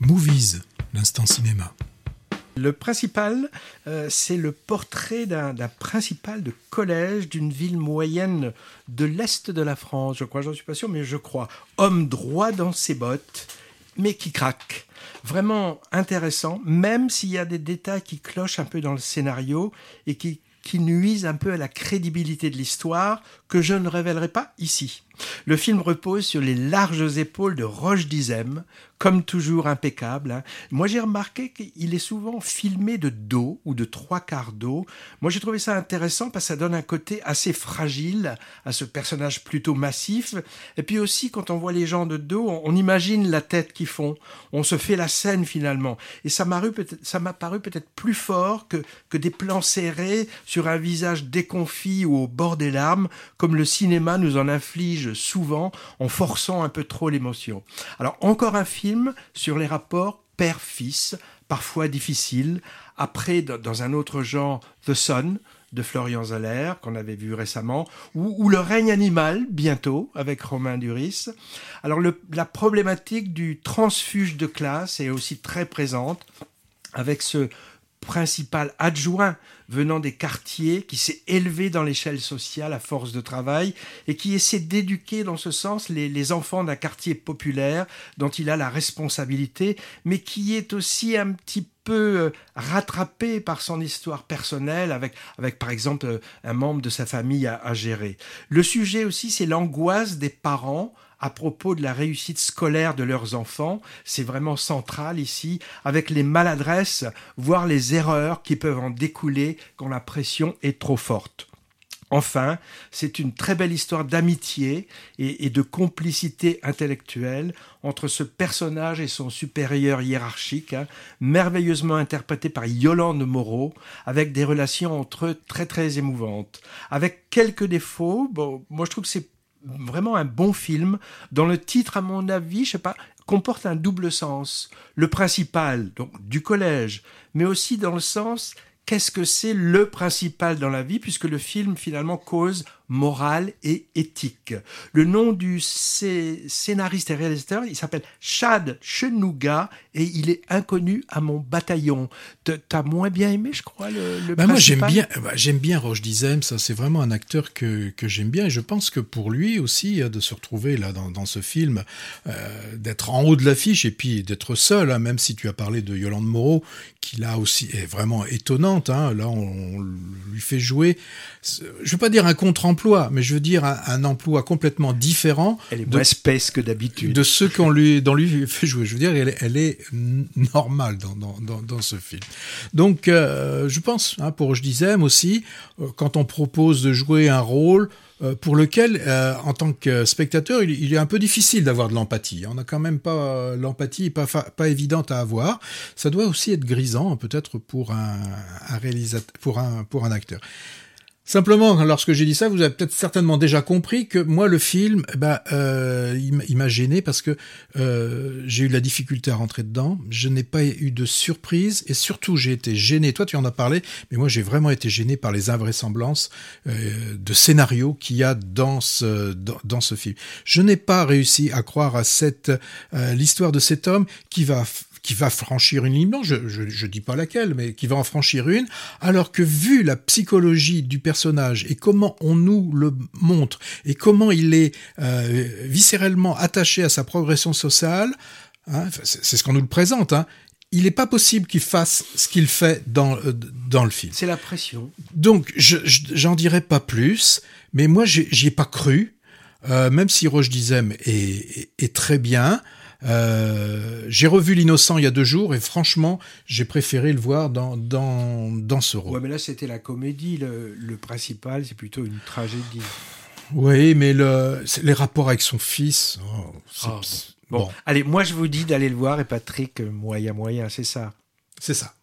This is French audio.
Movies, l'instant cinéma. Le principal, euh, c'est le portrait d'un principal de collège d'une ville moyenne de l'Est de la France, je crois, j'en suis pas sûr, mais je crois. Homme droit dans ses bottes, mais qui craque. Vraiment intéressant, même s'il y a des détails qui clochent un peu dans le scénario et qui, qui nuisent un peu à la crédibilité de l'histoire, que je ne révélerai pas ici. Le film repose sur les larges épaules de Roche Dizem, comme toujours impeccable. Hein. Moi, j'ai remarqué qu'il est souvent filmé de dos ou de trois quarts d'eau. Moi, j'ai trouvé ça intéressant parce que ça donne un côté assez fragile à ce personnage plutôt massif. Et puis aussi, quand on voit les gens de dos, on, imagine la tête qu'ils font. On se fait la scène finalement. Et ça m'a paru peut-être plus fort que, que des plans serrés sur un visage déconfit ou au bord des larmes, comme le cinéma nous en inflige souvent en forçant un peu trop l'émotion. Alors encore un film sur les rapports père-fils, parfois difficiles, après dans un autre genre The Son de Florian Zeller, qu'on avait vu récemment, ou, Le règne animal, bientôt, avec Romain Duris. Alors la problématique du transfuge de classe est aussi très présente, avec ce principal adjoint venant des quartiers, qui s'est élevé dans l'échelle sociale à force de travail et qui essaie d'éduquer dans ce sens les, enfants d'un quartier populaire dont il a la responsabilité, mais qui est aussi un petit peu euh, rattrapé par son histoire personnelle avec, avec par exemple euh, un membre de sa famille à gérer. Le sujet aussi, c'est l'angoisse des parents à propos de la réussite scolaire de leurs enfants. C'est vraiment central ici, avec les maladresses, voire les erreurs qui peuvent en découler quand la pression est trop forte. Enfin, c'est une très belle histoire d'amitié et, de complicité intellectuelle entre ce personnage et son supérieur hiérarchique, hein, merveilleusement interprété par Yolande Moreau, avec des relations entre eux très très émouvantes. Avec quelques défauts, bon, moi je trouve que c'est vraiment un bon film dont le titre, à mon avis, je sais pas, comporte un double sens. Le principal, donc du collège, mais aussi dans le sens qu'est-ce que c'est le principal dans la vie, puisque le film finalement cause morale et éthique. Le nom du scénariste et réalisateur, il s'appelle Chad Chenouga et il est inconnu à mon bataillon. T'as moins bien aimé, je crois, le, le bah Moi, j'aime bien, bah, j'aime bien Roche Dizem, ça c'est vraiment un acteur que, que j'aime bien et je pense que pour lui aussi, de se retrouver là dans, dans ce film, euh, d'être en haut de l'affiche et puis d'être seul, hein, même si tu as parlé de Yolande Moreau, qui là aussi est vraiment étonnante, hein, là on, lui fait jouer, je veux pas dire un contre emploi, mais je veux dire un, emploi complètement différent. Elle est moins espèce que d'habitude. De ceux qu'on lui, dans lui fait jouer. Je veux dire, elle, elle est normale dans, dans, dans, dans, ce film. Donc, euh, je pense, hein, pour je disais aussi, euh, quand on propose de jouer un rôle, pour lequel, en tant que spectateur, il, est un peu difficile d'avoir de l'empathie. On n'a quand même pas l'empathie pas pas évidente à avoir. Ça doit aussi être grisant, peut-être pour un, un réalisateur, pour un pour un acteur. Simplement, lorsque j'ai dit ça, vous avez peut-être certainement déjà compris que moi, le film, ben, euh, il m'a gêné parce que euh, j'ai eu la difficulté à rentrer dedans. Je n'ai pas eu de surprise et surtout, j'ai été gêné. Toi, tu en as parlé, mais moi, j'ai vraiment été gêné par les invraisemblances euh, de scénario qu'il y a dans ce dans, dans ce film. Je n'ai pas réussi à croire à cette euh, l'histoire de cet homme qui va qui va franchir une ligne blanche, je, je, dis pas laquelle, mais qui va en franchir une, alors que vu la psychologie du personnage et comment on nous le montre et comment il est euh, viscéralement attaché à sa progression sociale, hein, c'est ce qu'on nous le présente, hein, il n'est pas possible qu'il fasse ce qu'il fait dans, euh, dans le film. C'est la pression. Donc, j'en dirai pas plus, mais moi, j'y ai pas cru, euh, même si Roche Dizem est, est, est, très bien. Euh, j'ai revu L'Innocent il y a deux jours et franchement, j'ai préféré le voir dans, dans, dans ce rôle. Ouais, mais là, c'était la comédie. Le, le principal, c'est plutôt une tragédie. Oui, mais le, les rapports avec son fils. Oh, ah, bon. bon. allez, moi, je vous dis d'aller le voir et Patrick, moyen, moyen, c'est ça. C'est ça.